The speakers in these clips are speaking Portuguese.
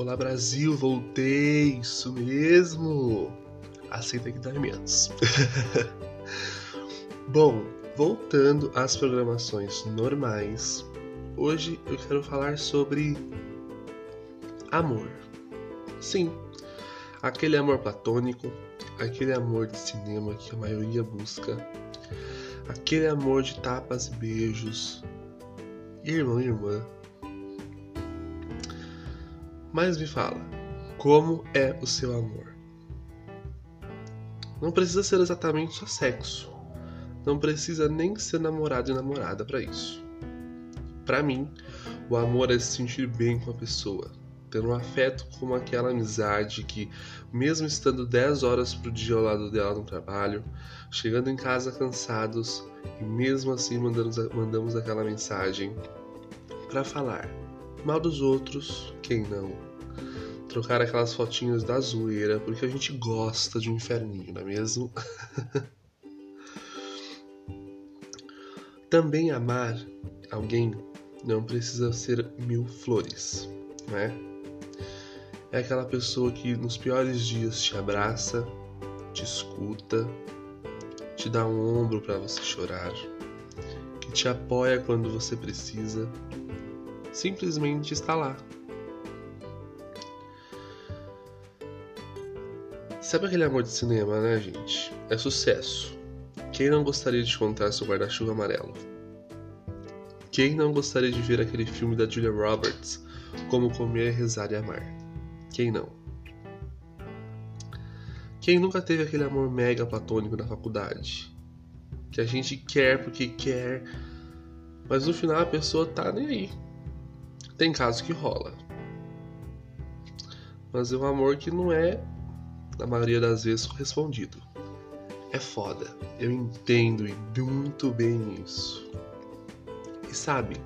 Olá Brasil, voltei, isso mesmo. Aceita que dá menos. Bom, voltando às programações normais, hoje eu quero falar sobre amor. Sim, aquele amor platônico, aquele amor de cinema que a maioria busca, aquele amor de tapas e beijos, irmão e irmã. Mas me fala, como é o seu amor? Não precisa ser exatamente só sexo. Não precisa nem ser namorado e namorada para isso. Para mim, o amor é se sentir bem com a pessoa, ter um afeto como aquela amizade que, mesmo estando 10 horas por dia ao lado dela no trabalho, chegando em casa cansados e mesmo assim mandamos, mandamos aquela mensagem para falar mal dos outros, quem não? Trocar aquelas fotinhas da zoeira, porque a gente gosta de um inferninho, não é mesmo? Também amar alguém não precisa ser mil flores, não é? É aquela pessoa que nos piores dias te abraça, te escuta, te dá um ombro para você chorar, que te apoia quando você precisa, simplesmente está lá. Sabe aquele amor de cinema, né, gente? É sucesso. Quem não gostaria de contar seu guarda-chuva amarelo? Quem não gostaria de ver aquele filme da Julia Roberts, Como Comer, Rezar e Amar? Quem não? Quem nunca teve aquele amor mega platônico na faculdade? Que a gente quer porque quer, mas no final a pessoa tá nem aí. Tem casos que rola. Mas é um amor que não é, na maioria das vezes, correspondido é foda. Eu entendo e muito bem isso. E sabe,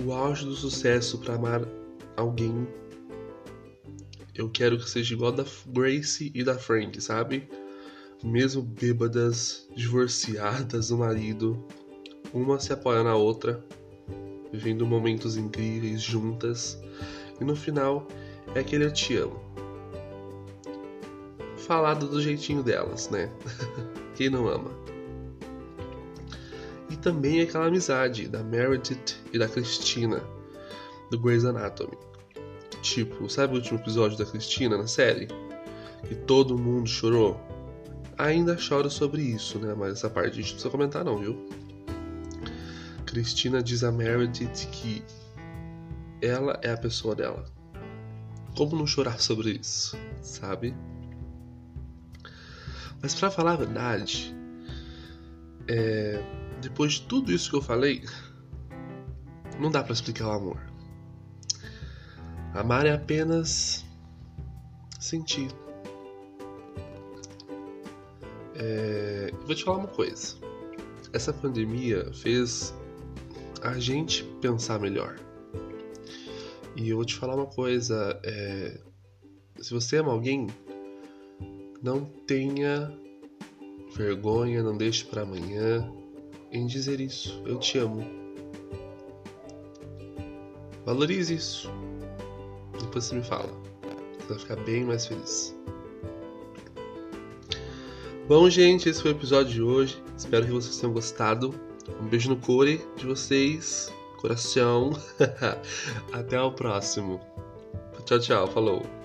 o auge do sucesso para amar alguém, eu quero que seja igual da Grace e da Frank, sabe? Mesmo bêbadas, divorciadas do marido, uma se apoia na outra, vivendo momentos incríveis juntas, e no final é aquele eu te amo falado do jeitinho delas, né? Quem não ama? E também aquela amizade da Meredith e da Christina, do Grey's Anatomy. Tipo, sabe o último episódio da Christina na série? Que todo mundo chorou? Ainda choro sobre isso, né? Mas essa parte a gente não precisa comentar não, viu? Christina diz a Meredith que ela é a pessoa dela. Como não chorar sobre isso, sabe? Mas para falar a verdade, é, depois de tudo isso que eu falei, não dá para explicar o amor. Amar é apenas sentir. É, vou te falar uma coisa. Essa pandemia fez a gente pensar melhor. E eu vou te falar uma coisa. É, se você ama alguém, não tenha vergonha, não deixe para amanhã em dizer isso. Eu te amo. Valorize isso. Depois você me fala. Você vai ficar bem mais feliz. Bom, gente, esse foi o episódio de hoje. Espero que vocês tenham gostado. Um beijo no core de vocês. Coração. Até o próximo. Tchau, tchau. Falou.